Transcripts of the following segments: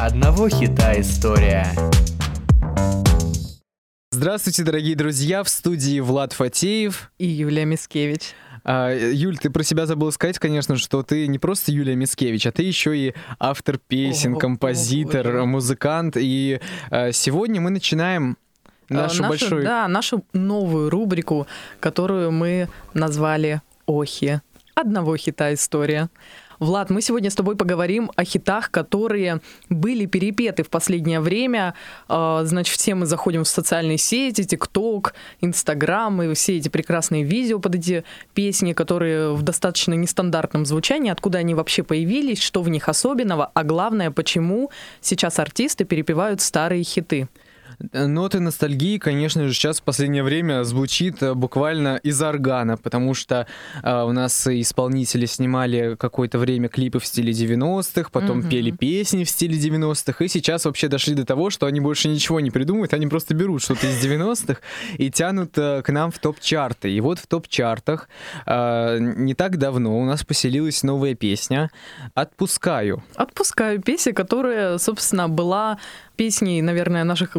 Одного хита история. Здравствуйте, дорогие друзья, в студии Влад Фатеев. И Юлия Мискевич. А, Юль, ты про себя забыла сказать, конечно, что ты не просто Юлия Мискевич, а ты еще и автор песен, О, композитор, боже. музыкант. И а, сегодня мы начинаем нашу, Э, большую... Да, нашу новую рубрику, которую мы назвали «Охи». Одного хита история. Влад, мы сегодня с тобой поговорим о хитах, которые были перепеты в последнее время. А, Значит, все мы заходим в социальные сети, ТикТок, Инстаграм, и все эти прекрасные видео под эти песни, которые в достаточно нестандартном звучании, откуда они вообще появились, что в них особенного, а главное, почему сейчас артисты перепевают старые хиты. Ноты ностальгии, конечно же, сейчас в последнее время звучит э, буквально из органа, потому что э, у нас исполнители снимали какое-то время клипы в стиле 90-х, потом Мгм. пели песни в стиле 90-х, и сейчас вообще дошли до того, что они больше ничего не придумывают, они просто берут что-то из 90-х и тянут э, к нам в топ-чарты. И вот в топ-чартах э, не так давно у нас поселилась новая песня «Отпускаю». Отпускаю песню, которая, собственно, была песней, наверное, наших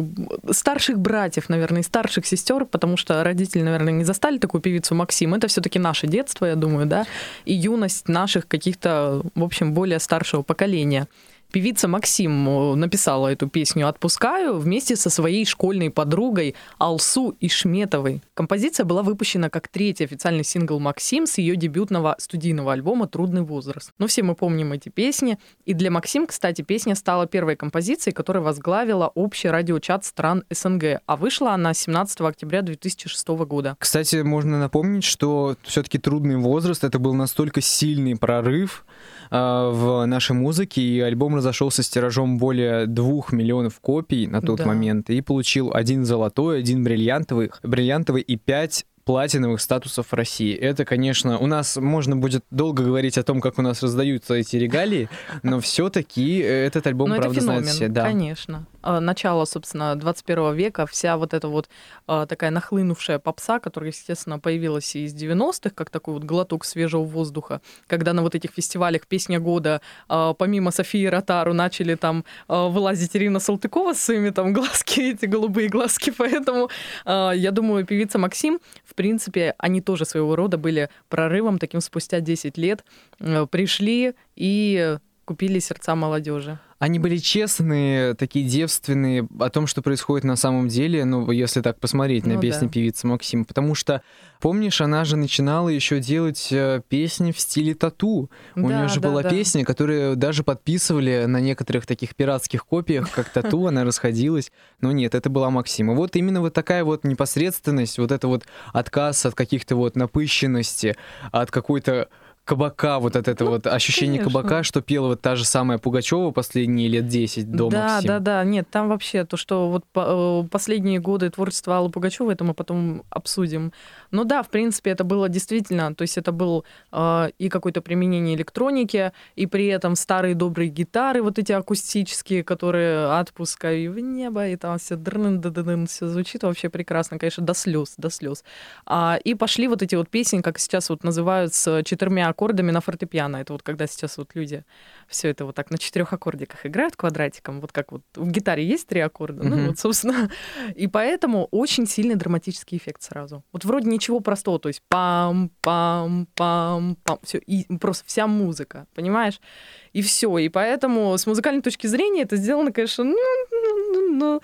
старших братьев, наверное, и старших сестер, потому что родители, наверное, не застали такую певицу Максим. Это все-таки наше детство, я думаю, да, и юность наших каких-то, в общем, более старшего поколения. Певица Максим э, написала эту песню «Отпускаю» вместе со своей школьной подругой Алсу Ишметовой. Композиция была выпущена как третий официальный сингл Максим с ее дебютного студийного альбома «Трудный возраст». Ну, все мы помним эти песни. И для Максим, кстати, песня стала первой композицией, которая возглавила общий радиочат стран СНГ, а вышла она 17 октября 2006 года. Кстати, можно напомнить, что все-таки трудный возраст это был настолько сильный прорыв в нашей музыке, и альбом разошелся с тиражом более двух миллионов копий на тот Да. момент и получил один золотой, один бриллиантовый, бриллиантовый и пять платиновых статусов в России. Это, конечно, у нас можно будет долго говорить о том, как у нас раздаются эти регалии, но все-таки этот альбом, Ну, это правда, феномен, знает все. Да. конечно. А, Начало, собственно, 21 века, вся вот эта вот а, такая нахлынувшая попса, которая, естественно, появилась из 90-х, как такой вот глоток свежего воздуха, когда на вот этих фестивалях «Песня года» а, помимо Софии Ротару начали там вылазить Ирина Салтыкова с своими там глазки, эти голубые глазки, поэтому я думаю, певица Максим, в принципе, они тоже своего рода были прорывом таким спустя 10 лет, э, пришли и купили сердца молодежи. Они были честные, такие девственные о том, что происходит на самом деле, ну, если так посмотреть на Ну песни да. певицы Максим. Потому что, помнишь, она же начинала еще делать э, песни в стиле тату. У Да, нее же да, была да. песня, которую даже подписывали на некоторых таких пиратских копиях, как тату, она расходилась. Но нет, это была Максим. И вот именно вот такая вот непосредственность, вот это вот отказ от каких-то вот напыщенности, от какой-то кабака, вот от этого вот Ну, конечно. кабака, что пела вот та же самая Пугачева последние лет 10 до да, Максим. да, да, нет, там вообще то, что вот э, последние годы творчества Аллы Пугачевой, это мы потом обсудим. Ну да, в принципе, это было действительно, то есть это был э, и какое-то применение электроники, и при этом старые добрые гитары, вот эти акустические, которые отпускаю в небо, и там все дрын все звучит вообще прекрасно, конечно, до слез, до слез. А, и пошли вот эти вот песни, как сейчас вот называют, с четырьмя аккордами на фортепиано. Это вот когда сейчас вот люди все это вот так на четырех аккордиках играют квадратиком, вот как вот в гитаре есть три аккорда, ну Мгм. вот, собственно. И поэтому очень сильный драматический эффект сразу. Вот вроде ничего простого, то есть пам-пам-пам-пам, все, и просто вся музыка, понимаешь? И все. И поэтому с музыкальной точки зрения это сделано, конечно, ну, ну, ну,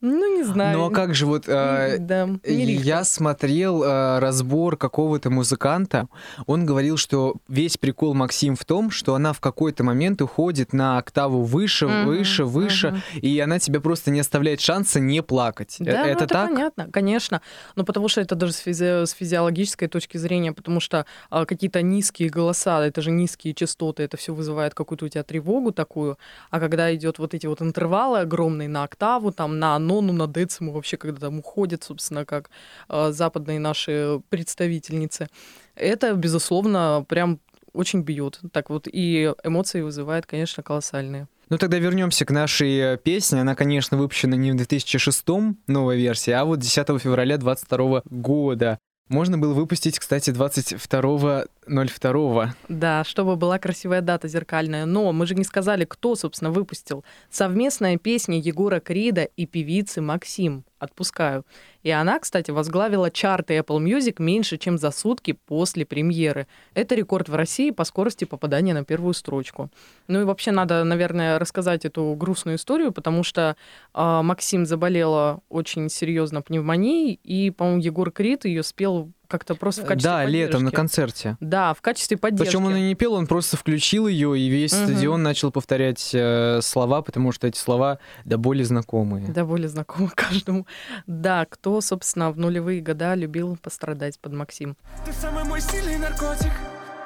ну, ну, не знаю. Ну а как же вот... э, Да. Я смотрел э, разбор какого-то музыканта. Он говорил, что весь прикол Максим в том, что она в какой-то момент уходит на октаву выше, Мгм, выше, выше, мгм. и она тебе просто не оставляет шанса не плакать. Э, Да, ну, это, это так? понятно, конечно. Ну, потому что это даже с, физи- с физиологической точки зрения, потому что а, какие-то низкие голоса, это же низкие частоты, это все вызывает какую-то у тебя тревогу такую. А когда идет вот эти вот интервалы огромные на октаву, там на нону, на дециму, вообще, когда там уходят, собственно, как а, западные наши представительницы, это, безусловно, прям очень бьет. Так вот, и эмоции вызывает, конечно, колоссальные. Ну тогда вернемся к нашей э, песне. Она, конечно, выпущена не в 2006 новая версия, а вот 10 февраля 22 года. Можно было выпустить, кстати, 22 02 Да, чтобы была красивая дата зеркальная. Но мы же не сказали, кто, собственно, выпустил. Совместная песня Егора Крида и певицы Максим «Отпускаю». И она, кстати, возглавила чарты Apple Music меньше, чем за сутки после премьеры. Это рекорд в России по скорости попадания на первую строчку. Ну и вообще надо, наверное, рассказать эту грустную историю, потому что э, Максим заболела очень серьезно пневмонией, и, по-моему, Егор Крид ее спел как-то просто в качестве Да, летом на поддержки. концерте. Да, в качестве поддержки. Причем он и не пел, он просто включил ее, и весь Мгм. стадион начал повторять э, слова, потому что эти слова до боли знакомые. Да, более знакомо каждому. Да, кто, собственно, в нулевые года любил пострадать под Максим. Ты самый мой сильный наркотик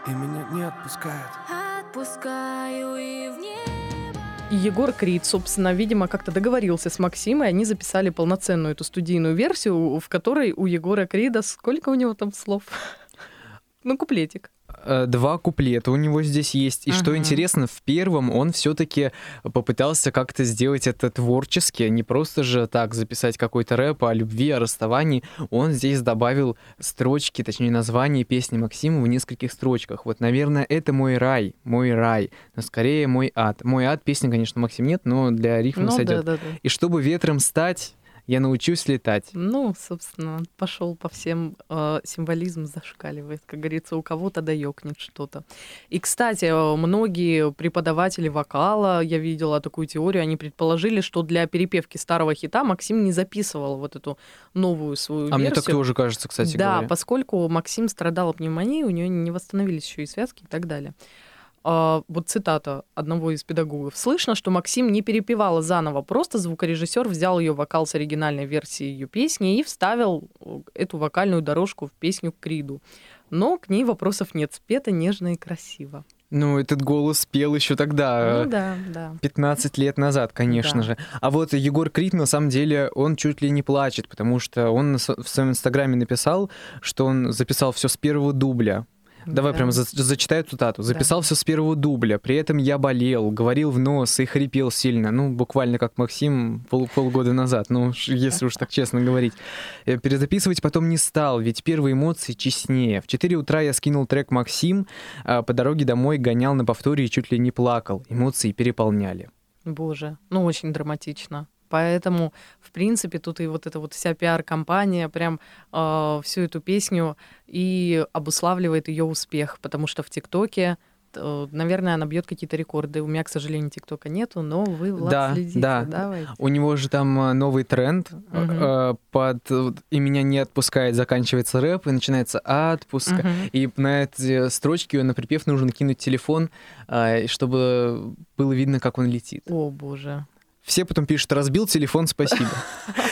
И меня не отпускает Отпускаю и в небо. И Егор Крид, собственно, видимо, как-то договорился с Максимой, они записали полноценную эту студийную версию, в которой у Егора Крида сколько у него там слов? Ну, куплетик. Э, Два куплета у него здесь есть. И что Ага. интересно, в первом он все-таки попытался как-то сделать это творчески, не просто же так записать какой-то рэп о любви, о расставании. Он здесь добавил строчки, точнее название песни Максима в нескольких строчках. Вот, наверное, это мой рай, мой рай, но скорее мой ад. Мой ад песни, конечно, Максим нет, но для рифма Ну, сойдет. да, да, да. И чтобы ветром стать, я научусь летать. Ну, собственно, пошел по всем э, символизм зашкаливает, как говорится, у кого-то да ёкнет что-то. И, кстати, э, многие преподаватели вокала, я видела такую теорию, они предположили, что для перепевки старого хита Максим не записывал вот эту новую свою А мне версию. так тоже кажется, кстати да, говоря. поскольку Максим страдал пневмонией, у нее не восстановились еще и связки и так далее. А, вот цитата одного из педагогов. Слышно, что Максим не перепевала заново, просто звукорежиссер взял ее вокал с оригинальной версии ее песни и вставил э, эту вокальную дорожку в песню Криду. Но к ней вопросов нет. Спета нежно и красиво. Ну, этот голос пел еще тогда. Ну да, да. 15 лет назад, конечно Да. же. А вот Егор Крид, на самом деле, он чуть ли не плачет, потому что он в своем инстаграме написал, что он записал все с первого дубля. Давай Да. прям за- зачитаю цитату. Записал все с первого дубля. При этом я болел, говорил в нос и хрипел сильно. Ну, буквально как Максим пол- полгода назад. Ну, если уж так честно говорить. Э, Перезаписывать потом не стал, ведь первые эмоции честнее. В 4 утра я скинул трек Максим, а по дороге домой гонял на повторе и чуть ли не плакал. Эмоции переполняли. Боже, ну очень драматично. Поэтому, в принципе, тут и вот эта вот вся пиар-компания прям э, всю эту песню и обуславливает ее успех, потому что в ТикТоке, э, наверное, она бьет какие-то рекорды. У меня, к сожалению, ТикТока нету, но вы, Влад, Да, следите. да. Давайте. У него же там э, новый тренд. Э, под «И меня не отпускает» заканчивается рэп, и начинается «Отпуска». Мгм. И на эти строчки на припев нужно кинуть телефон, чтобы было видно, как он летит. О, боже. Все потом пишут «разбил телефон, спасибо».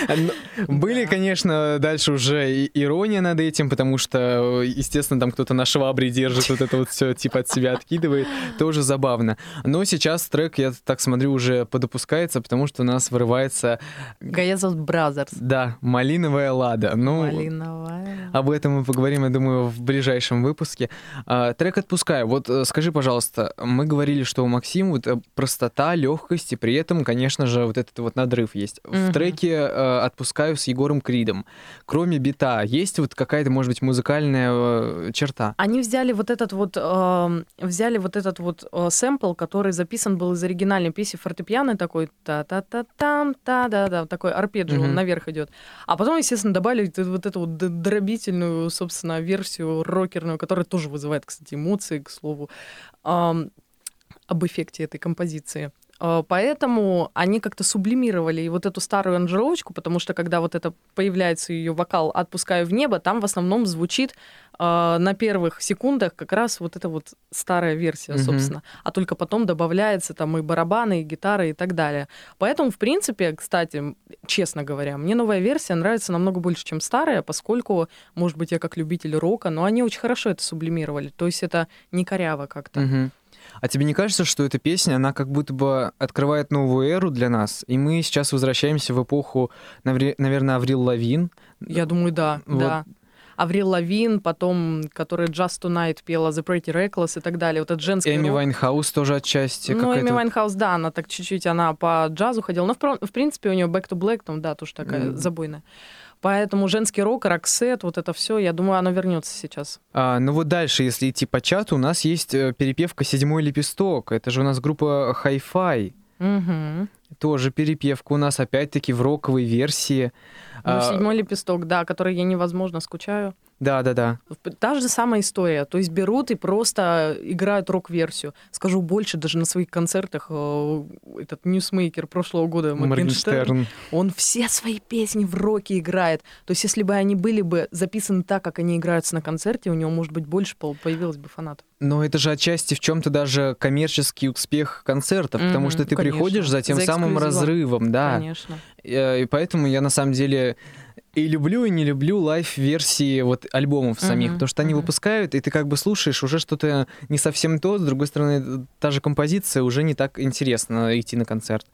Но Были, конечно, дальше уже ирония над этим, потому что, естественно, там кто-то на швабре держит, вот это вот все типа от себя откидывает. Тоже забавно. Но сейчас трек, я так смотрю, уже подопускается, потому что у нас вырывается, Gayazovs Brothers. да, малиновая лада. Ну, Малиновая. об этом мы поговорим, я думаю, в ближайшем выпуске. А, трек «Отпускаю». Вот э, скажи, пожалуйста, мы говорили, что у Максима вот э, простота, легкость, и при этом, конечно же, вот этот вот надрыв есть. В Мгм. треке э, «Отпускаю» с Егором Кридом. Кроме бита, есть вот какая-то, может быть, музыкальная э, черта? Они взяли вот этот вот, эм, взяли вот этот вот э, сэмпл, который записан был из оригинальной песни фортепиано такой та та та там та да да такой арпеджио он Мгм. наверх идет, а потом естественно добавили вот эту- вот дробительную собственно версию рокерную, которая тоже вызывает кстати эмоции к слову ам, об эффекте этой композиции. Э, Поэтому они как-то сублимировали и вот эту старую аранжировочку, потому что когда вот это появляется ее вокал «Отпускаю в небо», там в основном звучит э, на первых секундах как раз вот эта вот старая версия, Мгм. собственно. А только потом добавляется там и барабаны, и гитары, и так далее. Поэтому, в принципе, кстати, честно говоря, мне новая версия нравится намного больше, чем старая, поскольку, может быть, я как любитель рока, но они очень хорошо это сублимировали. То есть это не коряво как-то. Мгм. А тебе не кажется, что эта песня, она как будто бы открывает новую эру для нас, и мы сейчас возвращаемся в эпоху, наверное, Аврил Лавин? Я думаю, да, Вот. да. Аврил Лавин, потом, который Just Tonight пела The Pretty Reckless и так далее. Вот этот женский Эми рок. Вайнхаус тоже отчасти. Ну, Эми Вайнхаус, да, она так чуть-чуть, она по джазу ходила. Но, в, в принципе, у нее Back to Black, там, да, тоже такая Мгм. забойная. Поэтому женский рок, роксет, вот это все, я думаю, оно вернется сейчас. А, ну вот дальше, если идти по чату, у нас есть э, перепевка «Седьмой лепесток». Это же у нас группа Hi-Fi. Угу. Тоже перепевка у нас опять-таки в роковой версии. Ну, А, седьмой лепесток, да, который я невозможно скучаю. Да-да-да. Та же самая история. То есть берут и просто играют рок-версию. Скажу больше, даже на своих концертах э, этот ньюсмейкер прошлого года, Моргенштерн, он все свои песни в роке играет. То есть если бы они были бы записаны так, как они играются на концерте, у него, может быть, больше появилось бы фанатов. Но это же отчасти в чем-то даже коммерческий успех концертов, потому Мгм, что ты конечно. приходишь за тем За самым разрывом, да. Конечно. Э, И поэтому я на самом деле и люблю, и не люблю live-версии вот альбомов самих, Мгм, потому что они мгм. выпускают, и ты как бы слушаешь уже что-то не совсем то, с другой стороны, та же композиция уже не так интересно идти на концерт.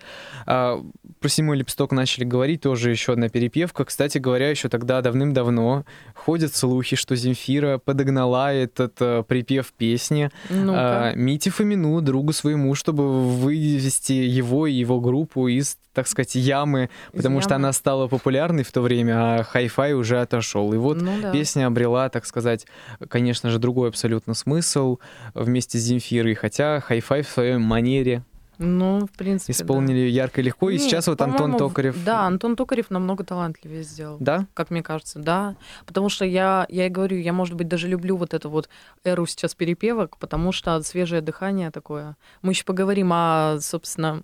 А, про «Седьмой лепесток» начали говорить, тоже еще одна перепевка. Кстати говоря, еще тогда давным-давно ходят слухи, что Земфира подогнала этот э, припев песни Ну-ка. а, Мите Фомину, другу своему, чтобы вывести его и его группу из, так сказать, ямы, Из потому что ямы. она стала популярной в то время, а хай-фай уже отошел. И вот Ну да. песня обрела, так сказать, конечно же, другой абсолютно смысл вместе с Земфирой, хотя хай-фай в своей манере Ну, в принципе, да. исполнили ярко и легко, и Нет, сейчас вот Антон Токарев... Да, Антон Токарев намного талантливее сделал. Да? Как мне кажется, да. Потому что я, я и говорю, я, может быть, даже люблю вот эту вот эру сейчас перепевок, потому что свежее дыхание такое. Мы еще поговорим о, собственно,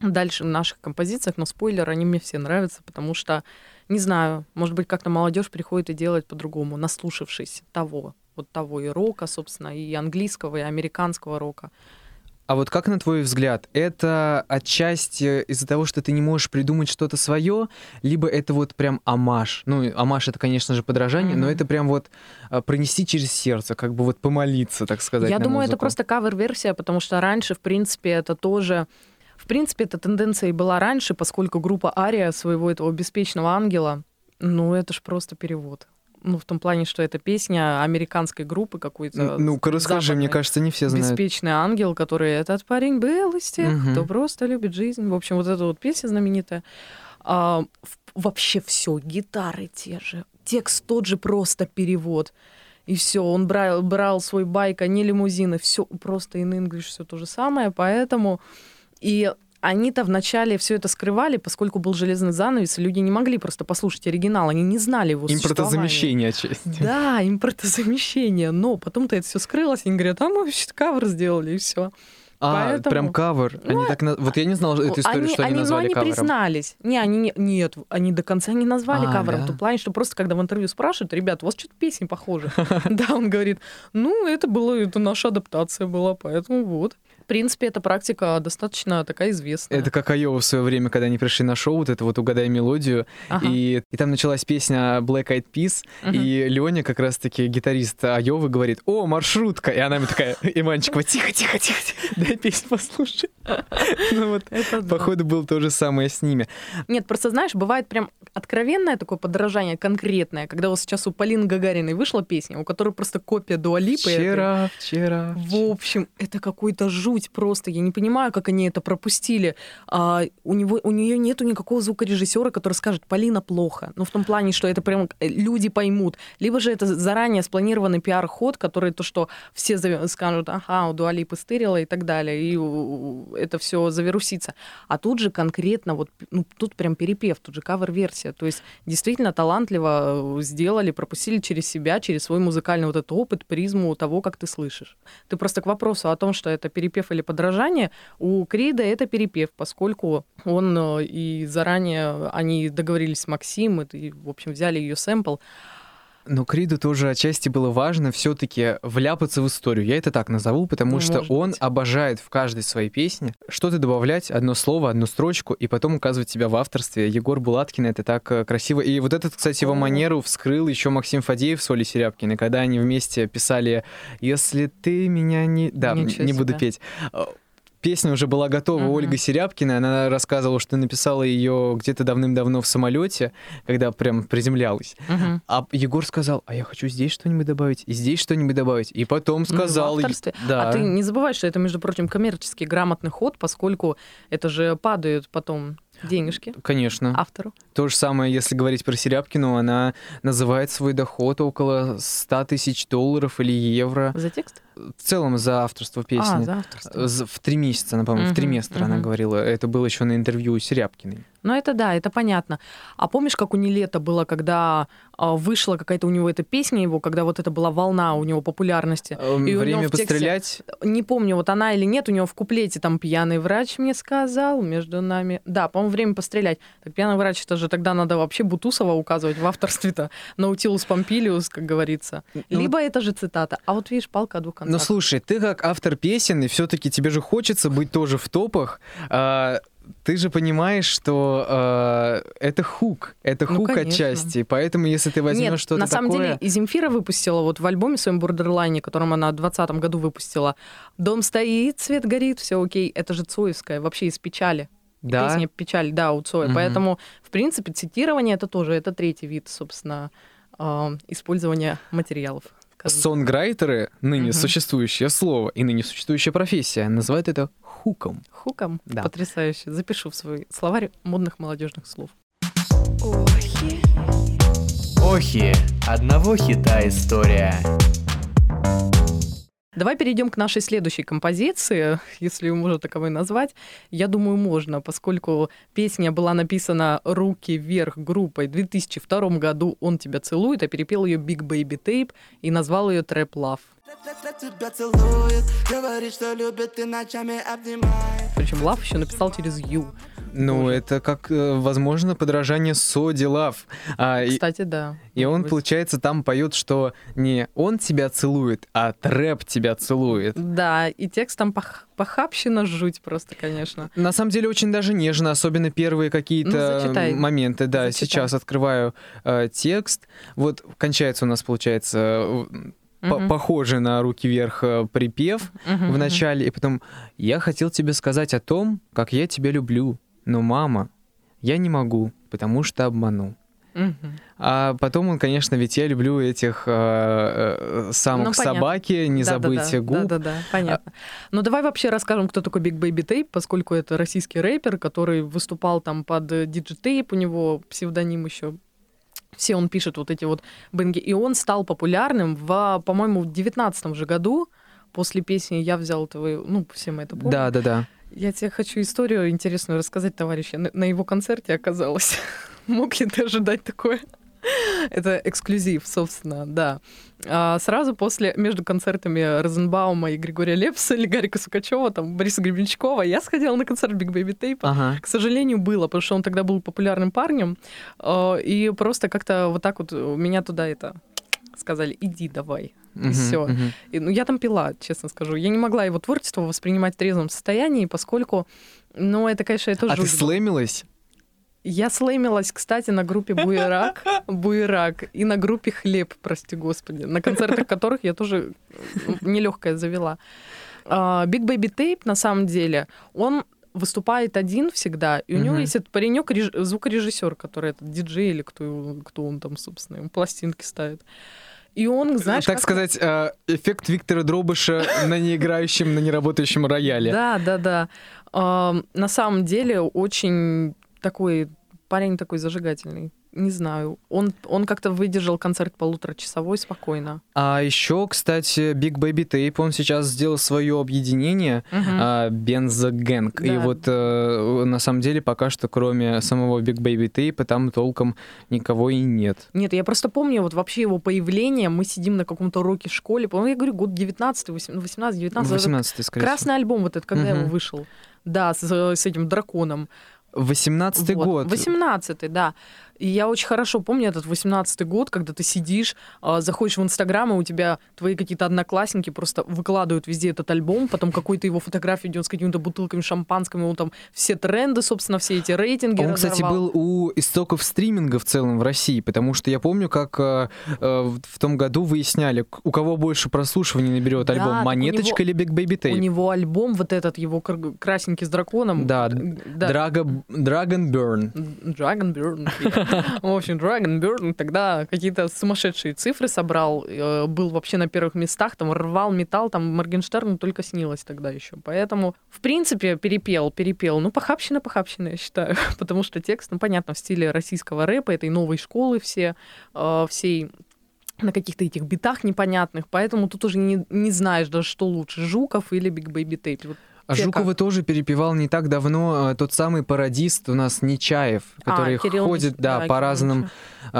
дальше наших композициях, но спойлер, они мне все нравятся, потому что, не знаю, может быть, как-то молодежь приходит и делает по-другому, наслушавшись того, вот того и рока, собственно, и английского, и американского рока. А вот как, на твой взгляд, это отчасти из-за того, что ты не можешь придумать что-то свое, либо это вот прям амаш? Ну, амаш — это, конечно же, подражание, но Мгм. это прям вот а, пронести через сердце, как бы вот помолиться, так сказать, Я думаю, это музыку. просто кавер-версия, потому что раньше, в принципе, это тоже... В принципе, эта тенденция и была раньше, поскольку группа Ария своего этого беспечного ангела, ну, это ж просто перевод. Ну, в том плане, что это песня американской группы какой-то. Н- Ну-ка, расскажи, мне кажется, не все знают. Беспечный ангел, который этот парень был из тех, Мгм. кто просто любит жизнь. В общем, вот эта вот песня знаменитая. А, вообще все, гитары те же, текст тот же, просто перевод. И все, он брал, брал свой байк, а не лимузины, все просто in English, все то же самое, поэтому и они-то вначале все это скрывали, поскольку был железный занавес, и люди не могли просто послушать оригинал, они не знали его. Импортозамещение отчасти. Да, импортозамещение. Но потом-то это все скрылось, и они говорят, а мы вообще кавер сделали, и все. А, Поэтому- прям кавер. Они так на- Вот я не знал эту историю, что они, ну, назвали они кавером. признались. Не, они не, нет, они до конца не назвали А, кавером. да? В том плане, что просто когда в интервью спрашивают, ребят, у вас что-то песни похожи. Да, он говорит, ну, это было, это наша адаптация была, поэтому вот. В принципе, эта практика достаточно такая известная. Это как Айова в свое время, когда они пришли на шоу, вот это вот «Угадай мелодию», Ага. и, и там началась песня Black Eyed Peas, Мгм. и Леня, как раз-таки гитарист Айовы, говорит, о, маршрутка, и она ему такая, Иванчикова, тихо, тихо, тихо, тихо, дай песню послушай. Ну вот, походу, было то же самое с ними. Нет, просто знаешь, бывает прям откровенное такое подражание, конкретное, когда вот сейчас у Полины Гагариной вышла песня, у которой просто копия Дуалипы. Вчера, вчера. В общем, это какой-то жуть просто. Я не понимаю, как они это пропустили. А, у, него, у нее нету никакого звукорежиссера, который скажет, Полина плохо. Ну, в том плане, что это прям э, люди поймут. Либо же это заранее спланированный пиар-ход, который то, что все скажут, ага, у Дуалипы стырила и так далее, и это все завирусится. А тут же конкретно, вот, ну, тут прям перепев, тут же кавер-версия. То есть действительно талантливо э, сделали, пропустили через себя, через свой музыкальный вот этот опыт, призму того, как ты слышишь. Ты просто к вопросу о том, что это перепев или подражание, у Крида это перепев, поскольку он э, и заранее они договорились с Максим, и, в общем, взяли ее сэмпл. Но Криду тоже отчасти было важно все-таки вляпаться в историю. Я это так назову, потому Ну, что он быть. обожает в каждой своей песне что-то добавлять, одно слово, одну строчку, и потом указывать себя в авторстве. Егор Булаткин это так э, красиво. И вот этот, кстати, его манеру вскрыл еще Максим Фадеев с Олей Серябкиной, когда они вместе писали «Если ты меня не...» Да, Ничего не буду себе. петь. Песня уже была готова, Мгм. Ольга Серябкина, она рассказывала, что написала ее где-то давным-давно в самолете, когда прям приземлялась. Мгм. А Егор сказал, а я хочу здесь что-нибудь добавить, и здесь что-нибудь добавить. И потом Ну, сказал... авторстве. Да. А ты не забывай, что это, между прочим, коммерческий грамотный ход, поскольку это же падает потом Денежки Конечно. автору. То же самое, если говорить про Серябкину, она называет свой доход около 100 тысяч долларов или евро. За текст? В целом за авторство песни. А, за авторство. В три месяца, она, по-моему, в триместр она мгм. говорила. Это было еще на интервью Серябкиной. Ну, это да, это понятно. А помнишь, как у Нилета было, когда а, вышла какая-то у него эта песня его, когда вот это была волна у него популярности? Эм, И Время тексте- пострелять. Не помню, вот она или нет, у него в куплете там «Пьяный врач мне сказал, между нами...» Да, по-моему, «Время пострелять». Так «Пьяный врач» это же тогда надо вообще Бутусова указывать в авторстве-то. Наутилус Помпилиус, как говорится. Ну, Либо это же цитата. А вот видишь, палка о двух концах. Ну слушай, ты как автор песен, и все-таки тебе же хочется быть тоже в топах. а, ты же понимаешь, что а, это хук, это Ну, хук конечно. отчасти. Поэтому если ты возьмешь Нет, что-то на самом такое... деле Земфира выпустила вот в альбоме своем Borderline, которым она в 2020 году выпустила, «Дом стоит, свет горит, все окей». Это же Цоевская, вообще из печали. да, Песня «Печаль», да, у Цоя. Мгм. Поэтому, в принципе, цитирование это тоже, это третий вид, собственно, э, использования материалов. Сонграйтеры, ныне Мгм. существующее слово и ныне существующая профессия, называют это хуком. Хуком. Да. Потрясающе. Запишу в свой словарь модных молодежных слов. Охи. Одного хита история. Давай перейдем к нашей следующей композиции, если ее можно таковой назвать. Я думаю, можно, поскольку песня была написана «Руки вверх» группой в 2002 году «Он тебя целует», а перепел ее Big Baby Tape и назвал ее Trap Love. Тебя целует, говорит, что любит, и ночами обнимает. Причем Love еще написал через Ю. Ну, Боже. это как, э, возможно, подражание Соди Лав. А, и, Кстати, да. и он, быть. получается, там поет, что не он тебя целует, а трэп тебя целует. Да, и текст там пох- похабщина жуть просто, конечно. На самом деле очень даже нежно, особенно первые какие-то Ну, зачитай. моменты. Да, Зачитай. сейчас открываю э, текст. Вот кончается у нас, получается, по- похоже на руки вверх э, припев Мгм, в начале, и потом я хотел тебе сказать о том, как я тебя люблю, но мама, я не могу, потому что обману. Мгм. А потом он, конечно, ведь я люблю этих э, э, самок Ну, собаки, не Да-да-да, забыть губ. Да-да-да, понятно. Ну давай вообще расскажем, кто такой Big Baby Tape, поскольку это российский рэпер, который выступал там под э, Tape, у него псевдоним еще. Все он пишет вот эти вот бенги. И он стал популярным в, по-моему, в девятнадцатом же году после песни «Я взял твою...» Ну, все мы это помним. Да, да, да. Я тебе хочу историю интересную рассказать, товарищ. Я на, на его концерте оказалась. Мог ли ты ожидать такое? Это эксклюзив, собственно, да. А сразу после, между концертами Розенбаума и Григория Лепса или Гарика Сукачева, там, Бориса Гребенщикова, я сходила на концерт Big Baby Tape. Ага. К сожалению, было, потому что он тогда был популярным парнем. э, И просто как-то вот так вот меня туда это сказали, иди давай. Мгм, всё. мгм. И, ну, я там пила, честно скажу. Я не могла его творчество воспринимать в трезвом состоянии, поскольку, ну, это, конечно, это А ты жуть была. слэмилась? Я слэмилась, кстати, на группе Буерак, Буерак и на группе Хлеб, прости господи, на концертах которых я тоже нелегкая завела. А, Big Baby Tape, на самом деле, он выступает один всегда, и у него есть этот паренек, реж- звукорежиссер, который этот диджей или кто, кто он там, собственно, ему пластинки ставит. И он, знаешь, так как- сказать, э, эффект Виктора Дробыша на неиграющем, на неработающем рояле. Да, да, да. На самом деле очень такой парень такой зажигательный. Не знаю. Он, он как-то выдержал концерт полуторачасовой спокойно. А еще, кстати, Big Baby Tape, он сейчас сделал свое объединение Бензогэнг. И Да. вот э, на самом деле пока что кроме самого Big Baby Tape там толком никого и нет. Нет, я просто помню вот вообще его появление. Мы сидим на каком-то уроке в школе. По-моему, я говорю, год 19 18 19 18 скорее Красный альбом вот этот, когда Мгм. его вышел. Да, с, с этим драконом. всего. 18 Вот. год. 18-й, да. И я очень хорошо помню этот 18-й год, когда ты сидишь, а, заходишь в Инстаграм, и у тебя твои какие-то одноклассники просто выкладывают везде этот альбом, потом какой-то его фотографию идет с какими-то бутылками шампанского, и он там все тренды, собственно, все эти рейтинги Он, кстати, разорвал. был у истоков стриминга в целом в России, потому что я помню, как э, в том году выясняли, у кого больше прослушиваний наберет Да, альбом, у Монеточка или Big Baby У Tape. него альбом вот этот, его кр- красненький с драконом. Да, да. Drago- Dragon Burn. Dragon Burn. В общем, Dragon Bird тогда какие-то сумасшедшие цифры собрал, э, был вообще на первых местах, там рвал металл, там Моргенштерну только снилось тогда еще. Поэтому, в принципе, перепел, перепел. Ну, похабщина, похабщина, я считаю. Потому что текст, ну, понятно, в стиле российского рэпа, этой новой школы все, э, всей на каких-то этих битах непонятных, поэтому тут уже не, не знаешь даже, что лучше, Жуков или Big Baby Tape. А те Жукова тоже перепевал не так давно э, тот самый пародист у нас Нечаев, который А, Кирилл ходит да, да, по Кирилл разным э,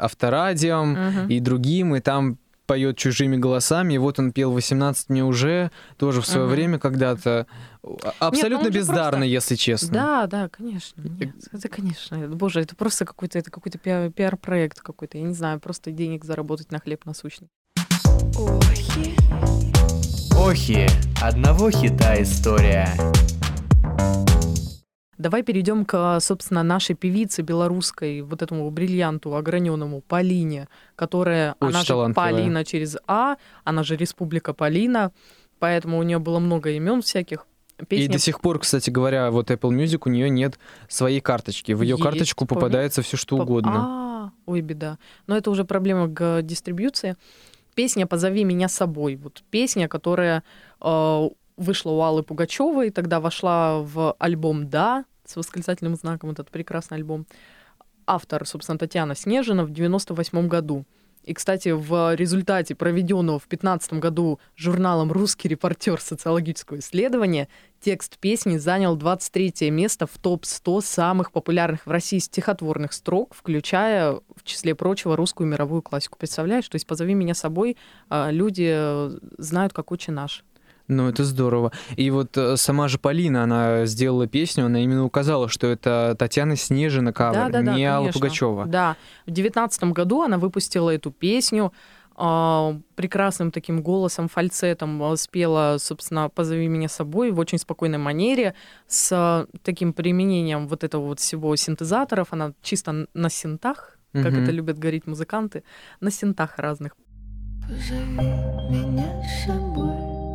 авторадиям Мгм. и другим, и там поет чужими голосами. И вот он пел 18 мне уже, тоже в свое Мгм. время когда-то. А- Абсолютно же бездарно, просто- если честно. Да, да, конечно. Нет, это, конечно. Боже, это просто какой-то это какой-то пиар- пиар-проект какой-то. Я не знаю, просто денег заработать на хлеб насущный. Охи, одного хита история. Давай перейдем к, собственно, нашей певице белорусской, вот этому бриллианту ограненному Полине, которая, Очень она же талантливая. Полина через А, она же Республика Полина, поэтому у нее было много имен всяких. И Песня до сих пор, кстати говоря, вот Apple Music, у нее нет своей карточки. В ее Есть, карточку помню. попадается все что угодно. А, ой, беда. Но это уже проблема к дистрибьюции. Песня «Позови меня с собой». Вот песня, которая э, вышла у Аллы Пугачевой, тогда вошла в альбом «Да» с восклицательным знаком, этот прекрасный альбом. Автор, собственно, Татьяна Снежина в 98 году. И, кстати, в результате проведенного в 2015 году журналом «Русский репортер» социологического исследования текст песни занял 23 место в топ-100 самых популярных в России стихотворных строк, включая, в числе прочего, русскую мировую классику. Представляешь? То есть «Позови меня с собой» а, люди э, знают как очень наш. Ну, это здорово. И вот э, сама же Полина, она сделала песню, она именно указала, что это Татьяна Снежина кавер, Да-да-да, не Алла. Пугачева. Да. В девятнадцатом году она выпустила эту песню, а, прекрасным таким голосом, фальцетом а, спела, собственно, «Позови меня с собой» в очень спокойной манере, с а, таким применением вот этого вот всего синтезаторов. Она чисто на синтах, как Мгм. это любят говорить музыканты, на синтах разных. Позови меня с собой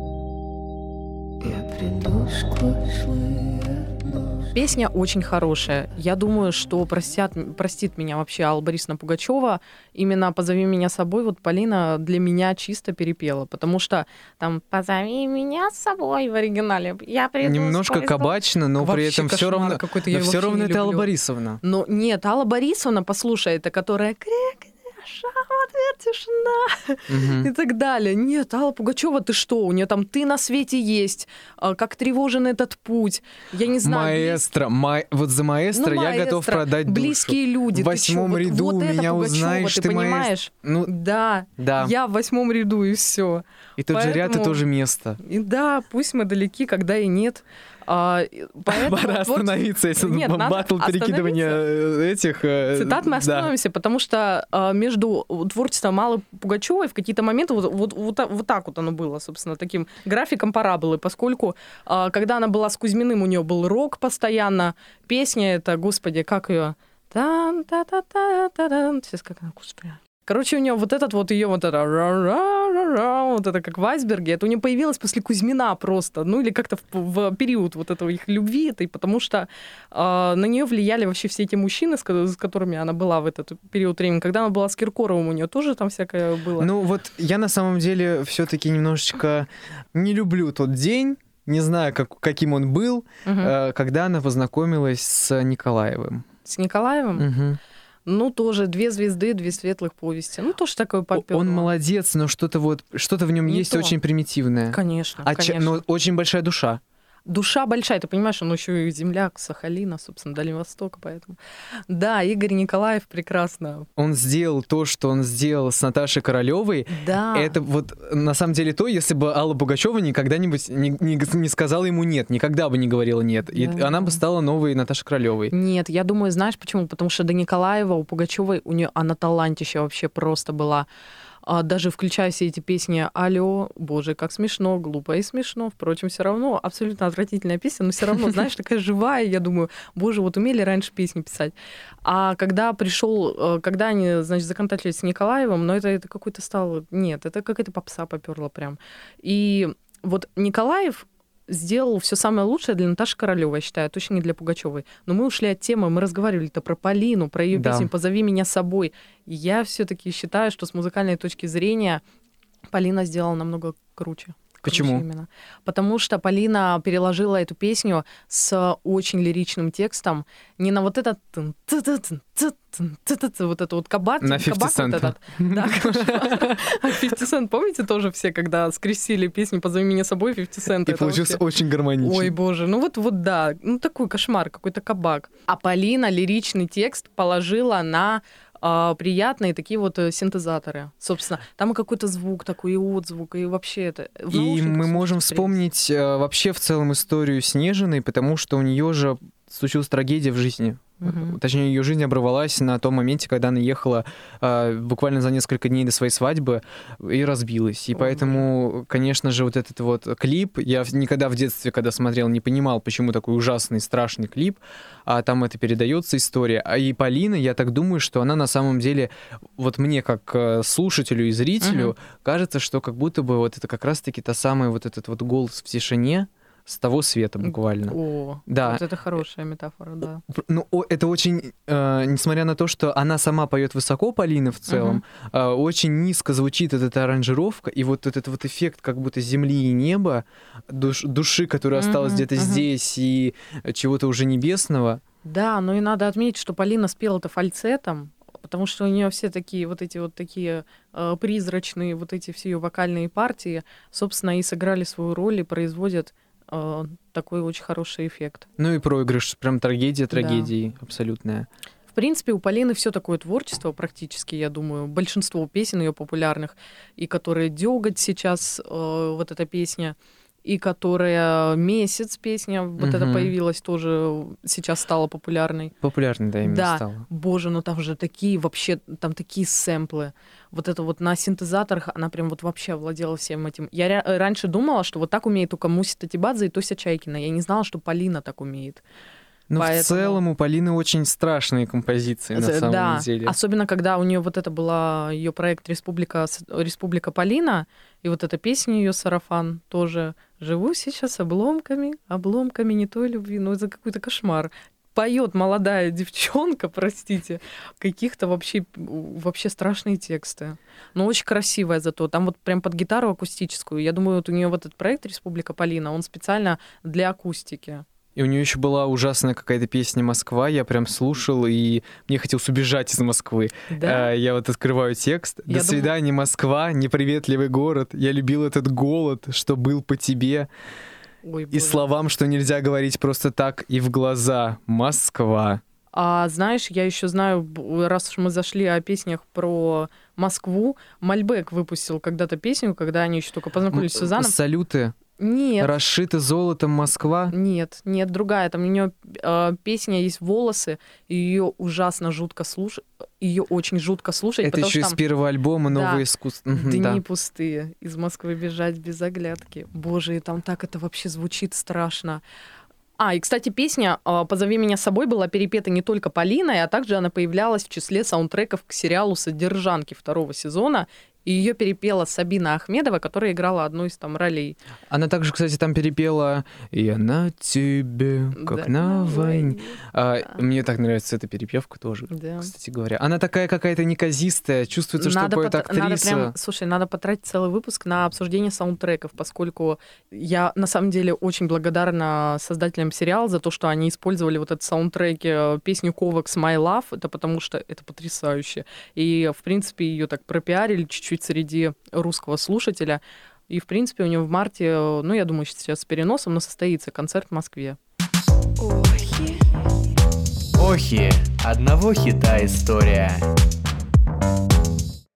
Я приду сквозь злые ночи. Песня очень хорошая. Я думаю, что простят, простит меня вообще Алла Борисовна Пугачева. Именно «Позови меня с собой» вот Полина для меня чисто перепела, потому что там «Позови меня с собой» в оригинале. Я приду Немножко сквозь кабачно, но при Вообще этом все равно, но все равно это Алла. Борисовна. Но нет, Алла Борисовна, послушай, это которая крик, в ответ тишина Мгм. и так далее. Нет, Алла Пугачева, ты что? У нее там ты на свете есть, а, как тревожен этот путь. Я не знаю. Маэстро, ма- вот за маэстро Ну, я готов маэстро, продать душу. Близкие люди. В восьмом Вот- ряду вот это меня Пугачёва, узнаешь, ты, ты маэстро. понимаешь? Ну, Да, да. я в восьмом ряду и все. И тот же ряд, и поэтому- тоже место. И да, пусть мы далеки, когда и нет. А, поэтому Пора остановиться, если Нет, батл перекидывания этих... э, Цитат мы да. остановимся, потому что а, между творчеством Аллы Пугачевой в какие-то моменты вот, вот, вот, вот так вот оно было, собственно, таким графиком параболы, поскольку а, когда она была с Кузьминым, у нее был рок постоянно, песня это, господи, как ее? Там, та та та та та Сейчас как она, господи. Короче, у нее вот этот вот ее вот это вот это как в айсберге, это у нее появилось после Кузьмина просто, ну или как-то в, в период вот этого их любви этой, потому что а, на нее влияли вообще все эти мужчины, с, с которыми она была в этот период времени. Когда она была с Киркоровым, у нее тоже там всякое было. Ну вот я на самом деле все-таки немножечко не люблю тот день, не знаю, как, каким он был, Мгм. э, когда она познакомилась с Николаевым. С Николаевым? Мгм. Ну, тоже две звезды, две светлых повести. Ну, тоже такое О- попёрло. Он молодец, но что-то вот, что-то в нем Не есть то. очень примитивное. Конечно, А конечно. но очень большая душа. Душа большая, ты понимаешь, он еще и земляк Сахалина, собственно, Дальнего Востока, поэтому... Да, Игорь Николаев прекрасно. Он сделал то, что он сделал с Наташей Королевой. Да. Это вот на самом деле то, если бы Алла Пугачева никогда-нибудь не, не, не сказала ему нет, никогда бы не говорила нет. И Да. она бы стала новой Наташей Королевой. Нет, я думаю, знаешь почему? Потому что до Николаева, у Пугачевой, у нее она талантища вообще просто была. А, даже включая все эти песни «Алло», боже, как смешно, глупо и смешно. Впрочем, все равно абсолютно отвратительная песня, но все равно, знаешь, такая живая. Я думаю, боже, вот умели раньше песни писать. А когда пришел, э, когда они, значит, законтачились с Николаевым, но это, это какой-то стал... Нет, это какая-то попса поперла прям. И вот Николаев сделал все самое лучшее для Наташи Королевой, я считаю, точно не для Пугачевой. Но мы ушли от темы, мы разговаривали-то про Полину, про ее Да. песню «Позови меня с собой». И я все-таки считаю, что с музыкальной точки зрения Полина сделала намного круче. Почему? именно. Потому что Полина переложила эту песню с очень лиричным текстом не на вот этот вот это вот кабак, На 50 кабак вот этот. Да, кошмар. А 50 Cent, помните тоже все, когда скрестили песню «Позови меня собой» 50 Cent? И получился вообще- очень гармонично. Ой, боже, ну вот, вот да, ну такой кошмар, какой-то кабак. А Полина лиричный текст положила на а, приятные такие вот э, синтезаторы. Собственно, там и какой-то звук такой, и отзвук, и вообще это... в И мы можем вспомнить э, вообще в целом историю Снежиной, потому что у нее же случилась трагедия в жизни. Мгм. Точнее, ее жизнь оборвалась на том моменте, когда она ехала э, буквально за несколько дней до своей свадьбы и разбилась. И поэтому, конечно же, вот этот вот клип, я никогда в детстве, когда смотрел, не понимал, почему такой ужасный, страшный клип, а там это передается история. А и Полина, я так думаю, что она на самом деле, вот мне как э, слушателю и зрителю, Мгм. кажется, что как будто бы вот это как раз-таки та самая вот этот вот голос в тишине с того света буквально. О, Да. вот это хорошая метафора, да. Ну, это очень, э, несмотря на то, что она сама поет высоко, Полина в целом, э, очень низко звучит вот эта аранжировка, и вот этот вот эффект как будто земли и неба, душ- души, которая осталась Мгм, где-то мгм. здесь, и чего-то уже небесного. Да, но и надо отметить, что Полина спела это фальцетом, потому что у нее все такие вот эти вот такие э, призрачные вот эти все ее вокальные партии, собственно, и сыграли свою роль и производят э, такой очень хороший эффект. Ну и проигрыш, прям трагедия трагедии абсолютная. В принципе, у Полины все такое творчество практически, я думаю. Большинство песен ее популярных, и которые «Дёготь» сейчас, э, вот эта песня, и которая «Месяц» песня, вот это Мгм. появилась тоже, сейчас стала популярной. Популярной, да, именно Да. стала. Боже, ну там же такие вообще, там такие сэмплы. Вот это вот на синтезаторах она прям вот вообще овладела всем этим. Я ря- э, раньше думала, что вот так умеет только Муси Татибадзе и Тося Чайкина. Я не знала, что Полина так умеет. Но в Поэтому- целом у Полины очень страшные композиции, на З- самом да, деле. особенно когда у нее вот это была ее проект Республика, Республика Полина, и вот эта песня ее Сарафан тоже «Живу сейчас обломками, обломками не той любви». Ну, это какой-то кошмар. Поет молодая девчонка, простите, каких-то вообще, вообще страшные тексты. Но очень красивая зато. Там вот прям под гитару акустическую. Я думаю, вот у нее вот этот проект Республика Полина, он специально для акустики. И у нее еще была ужасная какая-то песня «Москва», я прям слушал, и мне хотелось убежать из Москвы. Да? А, Я вот открываю текст. Я «До думаю- свидания, Москва, неприветливый город. Я любил этот голод, что был по тебе. Ой, И боже. словам, что нельзя говорить просто так и в глаза. Москва». А знаешь, я еще знаю, раз уж мы зашли о песнях про Москву, Мальбек выпустил когда-то песню, когда они еще только познакомились с Сюзаном. Салюты. Нет, Расшиты золотом Москва. нет, нет, другая. Там у нее песня есть волосы, ее ужасно жутко слушать, ее очень жутко слушать, Это еще что из там первого альбома Да. «Новое искусство». Мгм, дни да. пустые, из Москвы бежать без оглядки. Боже, и там так это вообще звучит страшно. А, и, кстати, песня а, «Позови меня с собой» была перепета не только Полиной, а также она появлялась в числе саундтреков к сериалу «Содержанки» второго сезона. И ее перепела Сабина Ахмедова, которая играла одну из там ролей. Она также, кстати, там перепела «Я на тебе, как Да, на войне». А, Да. Мне так нравится эта перепевка тоже, Да. кстати говоря. Она такая какая-то неказистая, чувствуется, что Надо поет пот- надо актриса. прям, слушай, надо потратить целый выпуск на обсуждение саундтреков, поскольку я на самом деле очень благодарна создателям сериала за то, что они использовали вот этот саундтрек э, песню Ковакс My Love. Это потому что это потрясающе. И, в принципе, ее так пропиарили чуть-чуть среди русского слушателя. И, в принципе, у нее в марте, э, ну, я думаю, сейчас с переносом, но состоится концерт в Москве. Охи, Охи, одного хита история.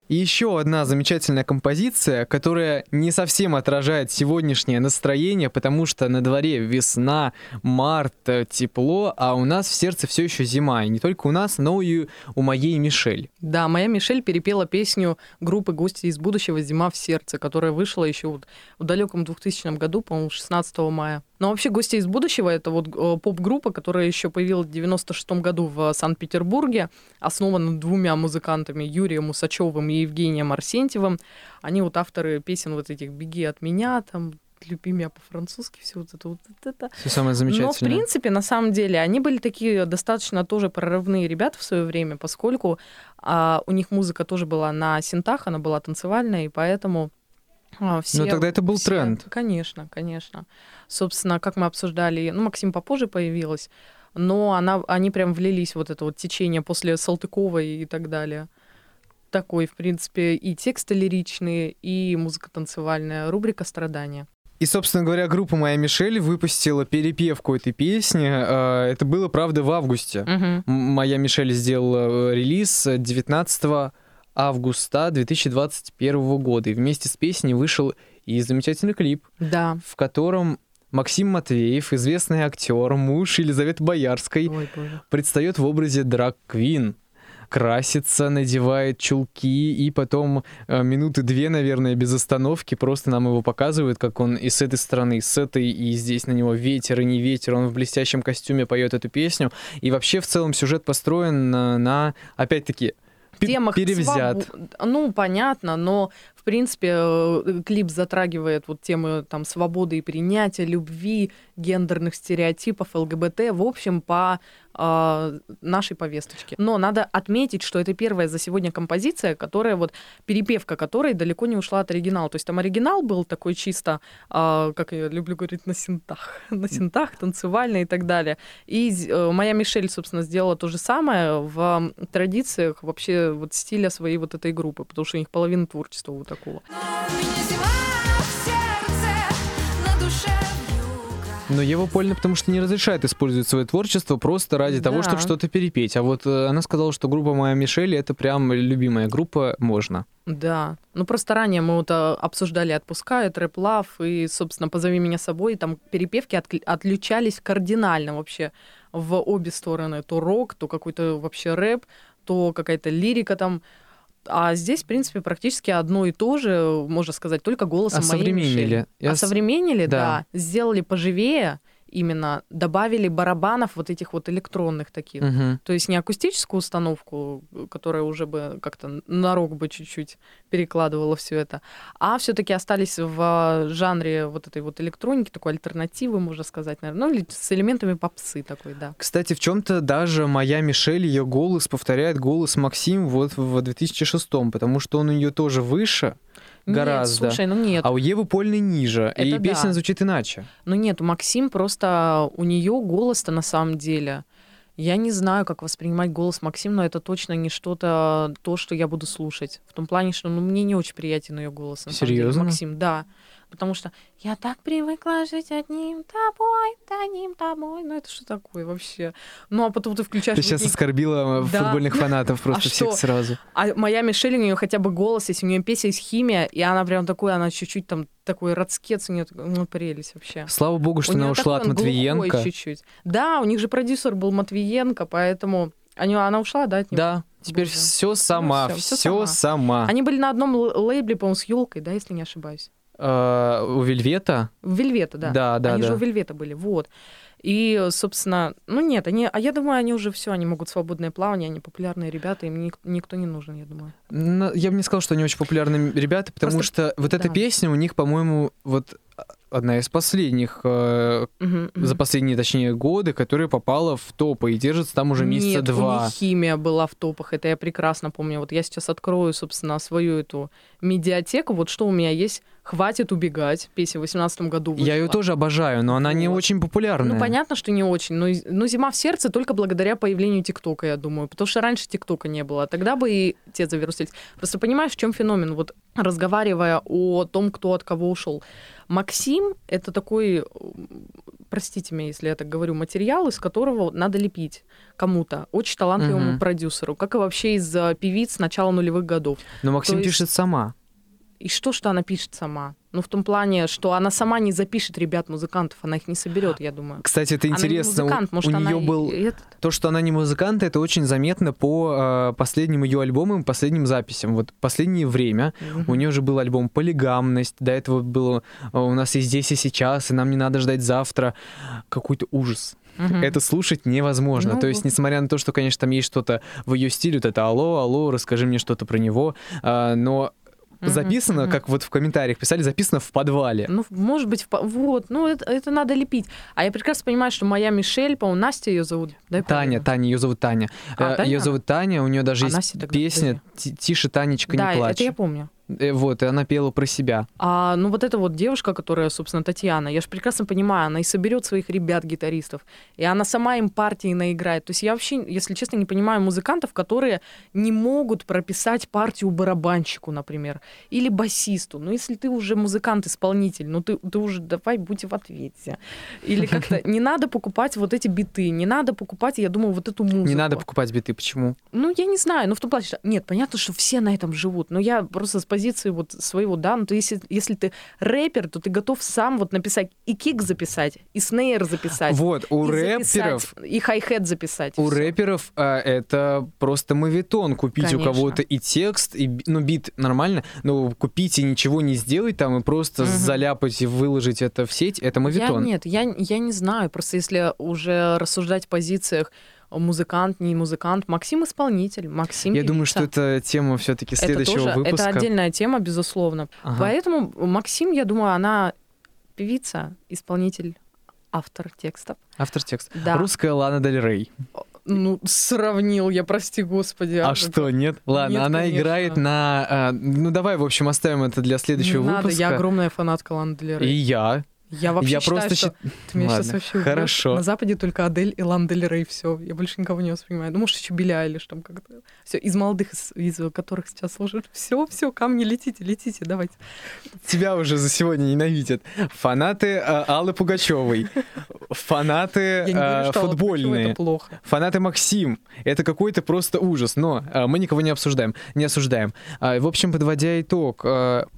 Еще одна замечательная композиция, которая не совсем отражает сегодняшнее настроение, потому что на дворе весна, март, э, тепло, а у нас в сердце все еще зима. И не только у нас, но и у моей Мишель. Да, моя Мишель перепела песню группы «Гости из будущего. Зима в сердце», которая вышла еще вот в далеком 2000 году, по-моему, 16 мая. Но вообще «Гости из будущего» — это вот э, поп-группа, которая еще появилась в 96 году в Санкт-Петербурге, основана двумя музыкантами, Юрием Усачевым Евгением Арсентьевым. Они вот авторы песен вот этих «Беги от меня», там люби меня по-французски, все вот это вот это. Все самое Но, в замечательное. принципе, на самом деле, они были такие достаточно тоже прорывные ребята в свое время, поскольку а, у них музыка тоже была на синтах, она была танцевальная, и поэтому а, все... Но тогда это был все- тренд. Конечно, конечно. Собственно, как мы обсуждали, ну, Максим попозже появилась, но она, они прям влились вот это вот течение после Салтыковой и так далее. Такой, в принципе, и тексты лиричные, и музыка танцевальная, рубрика «Страдания». И, собственно говоря, группа «Моя Мишель» выпустила перепевку этой песни. Э, Это было, правда, в августе. М- Моя Мишель сделала э, релиз 19 августа 2021 года. И вместе с песней вышел и замечательный клип, Да. в котором Максим Матвеев, известный актер, муж Елизаветы Боярской, Ой, боже. предстает в образе драг-квин. Красится, надевает чулки, и потом э, минуты две, наверное, без остановки просто нам его показывают, как он и с этой стороны, и с этой, и здесь на него ветер, и не ветер, он в блестящем костюме поет эту песню. И вообще в целом сюжет построен на, на, опять-таки, темах перевзят. свобо- Ну, понятно, но, принципе, э, клип затрагивает вот темы там свободы и принятия, любви, гендерных стереотипов, ЛГБТ, в общем, по а, нашей повесточке. Но надо отметить, что это первая за сегодня композиция, которая вот, перепевка которой далеко не ушла от оригинала. То есть там оригинал был такой чисто, а, как я люблю говорить, на синтах, на синтах, танцевальный и так далее. И э, моя Мишель, собственно, сделала то же самое в традициях вообще вот стиля своей вот этой группы, потому что у них половина творчества вот вьюга. Но Ева Польна, потому что не разрешает использовать свое творчество просто ради того, Да. чтобы что-то перепеть. А вот э, она сказала, что группа «Моя Мишель» — это прям любимая группа, можно. Да. Ну, просто ранее мы вот а, обсуждали «Отпускаю», «Трэп Лав» и, собственно, «Позови меня с собой». Там перепевки откли- отличались кардинально вообще в обе стороны. То рок, то какой-то вообще рэп, то какая-то лирика там. А здесь, в принципе, практически одно и то же, можно сказать, только голосом моей Осовременили. Мишель. Я с- Осовременили, да. да. Сделали поживее именно, добавили барабанов вот этих вот электронных таких. Мгм. То есть не акустическую установку, которая уже бы как-то на рок бы чуть-чуть перекладывала все это, а все-таки остались в жанре вот этой вот электроники, такой альтернативы, можно сказать, наверное, ну или с элементами попсы такой, да. Кстати, в чем-то даже моя Мишель, ее голос повторяет голос Максим вот в 2006 потому что он у нее тоже выше, Гораздо. Нет, слушай, ну нет, а у Евы Польны ниже, и Это песня да. звучит иначе. ну нет, у Максим просто, у нее голос-то на самом деле, я не знаю, как воспринимать голос Максим, но это точно не что-то, то, что я буду слушать. В том плане, что ну, мне не очень приятен ее голос. На самом деле, Серьезно? Максим, да. Потому что я так привыкла жить одним тобой, одним тобой. Ну это что такое вообще? Ну а потом ты включаешь... Ты сейчас будильник, оскорбила э, Да. футбольных фанатов просто А всех что? сразу. А моя Мишель, у нее хотя бы голос есть, у нее песня есть химия, и она прям такой, она чуть-чуть там такой родскец, у нее ну, прелесть вообще. Слава богу, что У она ушла от Матвиенко. чуть-чуть. Да, у них же продюсер был Матвиенко, поэтому они, она ушла, да, от него? Да, теперь все сама, всё, всё все сама. сама. Они были на одном лейбле, по-моему, с елкой, да, если не ошибаюсь. Э, У Вельвета? В Вельвета, да. Да, да, они да. же у Вельвета были, вот. И, собственно, ну нет, они, а я думаю, они уже все, они могут свободное плавание, они популярные ребята, им ник- никто не нужен, я думаю. Ну, Я бы не сказал, что они очень популярные ребята, потому Просто- что вот эта да. песня у них, по-моему, вот одна из последних э, Мгм, мгм. за последние, точнее, годы, которая попала в топы и держится там уже месяца Нет, у два. них химия была в топах, это я прекрасно помню. Вот я сейчас открою, собственно, свою эту медиатеку. Вот что у меня есть «Хватит убегать», песня в 2018 году вышла. Я ее тоже обожаю, но она не Вот. очень популярная. Ну, понятно, что не очень, но, но «Зима в сердце» только благодаря появлению ТикТока, я думаю, потому что раньше ТикТока не было, а тогда бы и те завирусились. Просто понимаешь, в чем феномен? Вот разговаривая о том, кто от кого ушел. Максим — это такой, простите меня, если я так говорю, материал, из которого надо лепить кому-то, очень талантливому Мгм. продюсеру, как и вообще из певиц начала нулевых годов. Но Максим то есть- пишет сама. И что, что она пишет сама? Ну, в том плане, что она сама не запишет ребят-музыкантов, она их не соберет, я думаю. Кстати, это Она не интересно. Музыкант, может, у она нее и- был этот- то, что она не музыкант, это очень заметно по э, последним ее альбомам, последним записям. Вот последнее время у нее же был альбом «Полигамность», до этого было э, «У нас и здесь, и сейчас», и «Нам не надо ждать завтра». Какой-то ужас. Мгм. Это слушать невозможно. Ну то есть, несмотря на то, что, конечно, там есть что-то в ее стиле, вот это «Алло, алло, расскажи мне что-то про него», а, но записано, как вот в комментариях писали, записано в подвале. Ну, может быть, в вот, ну, это, это надо лепить. А я прекрасно понимаю, что моя Мишель, по-моему, Настя ее зовут. Дай Таня. Таня, ее зовут Таня. А, Э, Таня Ее зовут Таня, у нее даже А есть Настя песня «Ти- «Тише, Танечка, Да, не плачь». это я помню. Э, Вот, и она пела про себя. А, ну вот эта вот девушка, которая, собственно, Татьяна, я же прекрасно понимаю, она и соберет своих ребят-гитаристов, и она сама им партии наиграет. То есть я вообще, если честно, не понимаю музыкантов, которые не могут прописать партию барабанщику, например, или басисту. Ну если ты уже музыкант-исполнитель, ну ты, ты уже давай будь в ответе. Или как-то не надо покупать вот эти биты, не надо покупать, я думаю, вот эту музыку. Не надо покупать биты, почему? Ну, я не знаю, ну, в том плане, что... Нет, понятно, что все на этом живут, но я просто с позиции вот своего, да, ну, то если, если ты рэпер, то ты готов сам вот написать и кик записать, и снейр записать, Вот, у и рэперов записать, и хай-хет записать. У всё. рэперов а, это просто мавитон. Купить у Конечно. кого-то и текст, и, ну, бит нормально, но купить и ничего не сделать там, и просто Мгм. заляпать и выложить это в сеть, это Я мавитон. нет, я, я не знаю, просто если уже рассуждать в позициях музыкант, не музыкант, Максим исполнитель, Максим Я думаю, что певица. это тема все-таки Это следующего тоже, выпуска. это отдельная тема, безусловно. Ага. Поэтому Максим, я думаю, она певица, исполнитель, автор текстов. Автор текста. Да. Русская Лана Дель Рей. Ну, сравнил я, прости господи. А как- что, нет? Ладно, Нет, она конечно. играет на... а, ну, давай, в общем, оставим это для Не следующего надо, выпуска. я огромная фанатка Ланы Дель И Рей. я. Я вообще я считаю, просто что щит- ты меня сейчас Ладно, вообще убьёшь. хорошо. На Западе только Адель и Лана Дель Рей, все. Я больше никого не воспринимаю. Ну, может, еще Билли Айлиш там как-то. Все, из молодых, из, из которых сейчас служат. Все, все, камни, летите, летите, давайте. Тебя уже за сегодня ненавидят. Фанаты а, Аллы Пугачевой. Фанаты а, что футбольные. плохо. Фанаты Максим. Это какой-то просто ужас. Но а, мы никого не обсуждаем, не осуждаем. А, в общем, подводя итог,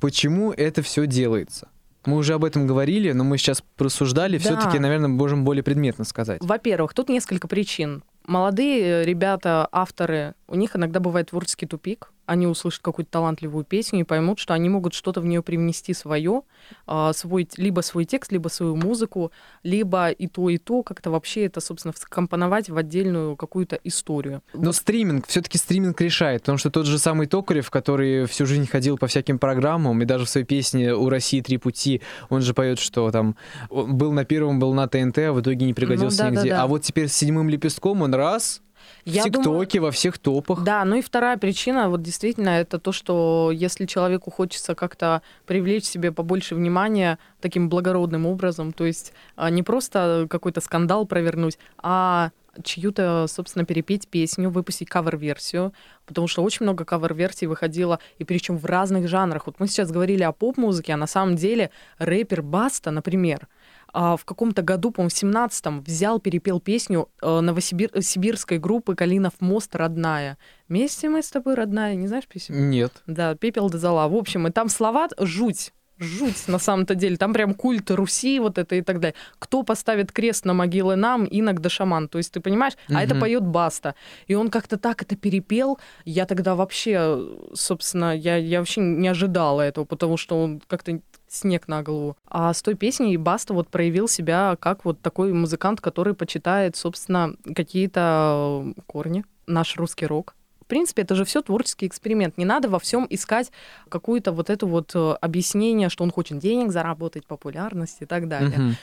почему это все делается? Мы уже об этом говорили, но мы сейчас просуждали. Да. Все-таки, наверное, можем более предметно сказать. Во-первых, тут несколько причин. Молодые ребята, авторы, у них иногда бывает творческий тупик. Они услышат какую-то талантливую песню и поймут, что они могут что-то в нее привнести свое, а, свой, либо свой текст, либо свою музыку, либо и то, и то, как-то вообще это, собственно, скомпоновать в отдельную какую-то историю. Но стриминг, все-таки стриминг решает, потому что тот же самый Токарев, который всю жизнь ходил по всяким программам, и даже в своей песне «У России три пути», он же поет, что там был на первом, был на ТНТ, а в итоге не пригодился Ну да, да, нигде. да. А вот теперь с седьмым лепестком он раз, в Я думаю- ТикТоке, во всех топах. Да, ну и вторая причина, вот действительно, это то, что если человеку хочется как-то привлечь себе побольше внимания таким благородным образом, то есть а, не просто какой-то скандал провернуть, а чью-то, собственно, перепеть песню, выпустить кавер-версию, потому что очень много кавер-версий выходило, и причем в разных жанрах. Вот мы сейчас говорили о поп-музыке, а на самом деле рэпер Баста, например, а, в каком-то году, по-моему, в 17-м, взял, перепел песню э, новосибирской группы «Калинов мост. Родная». «Вместе мы с тобой, родная». Не знаешь песню? Нет. Да, «Пепел до зола». В общем, и там слова жуть. Жуть, на самом-то деле. Там прям культ Руси, вот это и так далее. Кто поставит крест на могилы нам, инок да шаман. То есть, ты понимаешь? А это поет Баста. И он как-то так это перепел. Я тогда вообще, собственно, я, я вообще не ожидала этого, потому что он как-то снег на голову. А с той песней Баста вот проявил себя как вот такой музыкант, который почитает, собственно, какие-то э, корни, наш русский рок. В принципе, это же все творческий эксперимент. Не надо во всем искать какую-то вот эту вот э, объяснение, что он хочет денег заработать, популярность и так далее Мгм.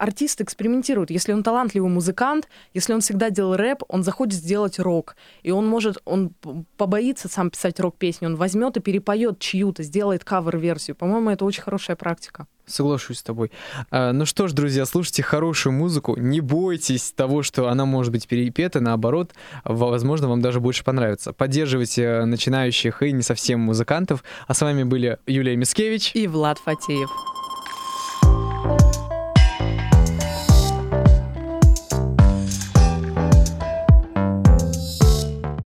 Артист экспериментирует. Если он талантливый музыкант, если он всегда делал рэп, он захочет сделать рок. И он может, он побоится сам писать рок-песню, он возьмет и перепоет чью-то, сделает кавер-версию. По-моему, это очень хорошая практика. Соглашусь с тобой. А, ну что ж, друзья, слушайте хорошую музыку, не бойтесь того, что она может быть перепета, наоборот, возможно, вам даже больше понравится. Поддерживайте э, начинающих и не совсем музыкантов. А с вами были Юлия Мискевич. И Влад Фатеев.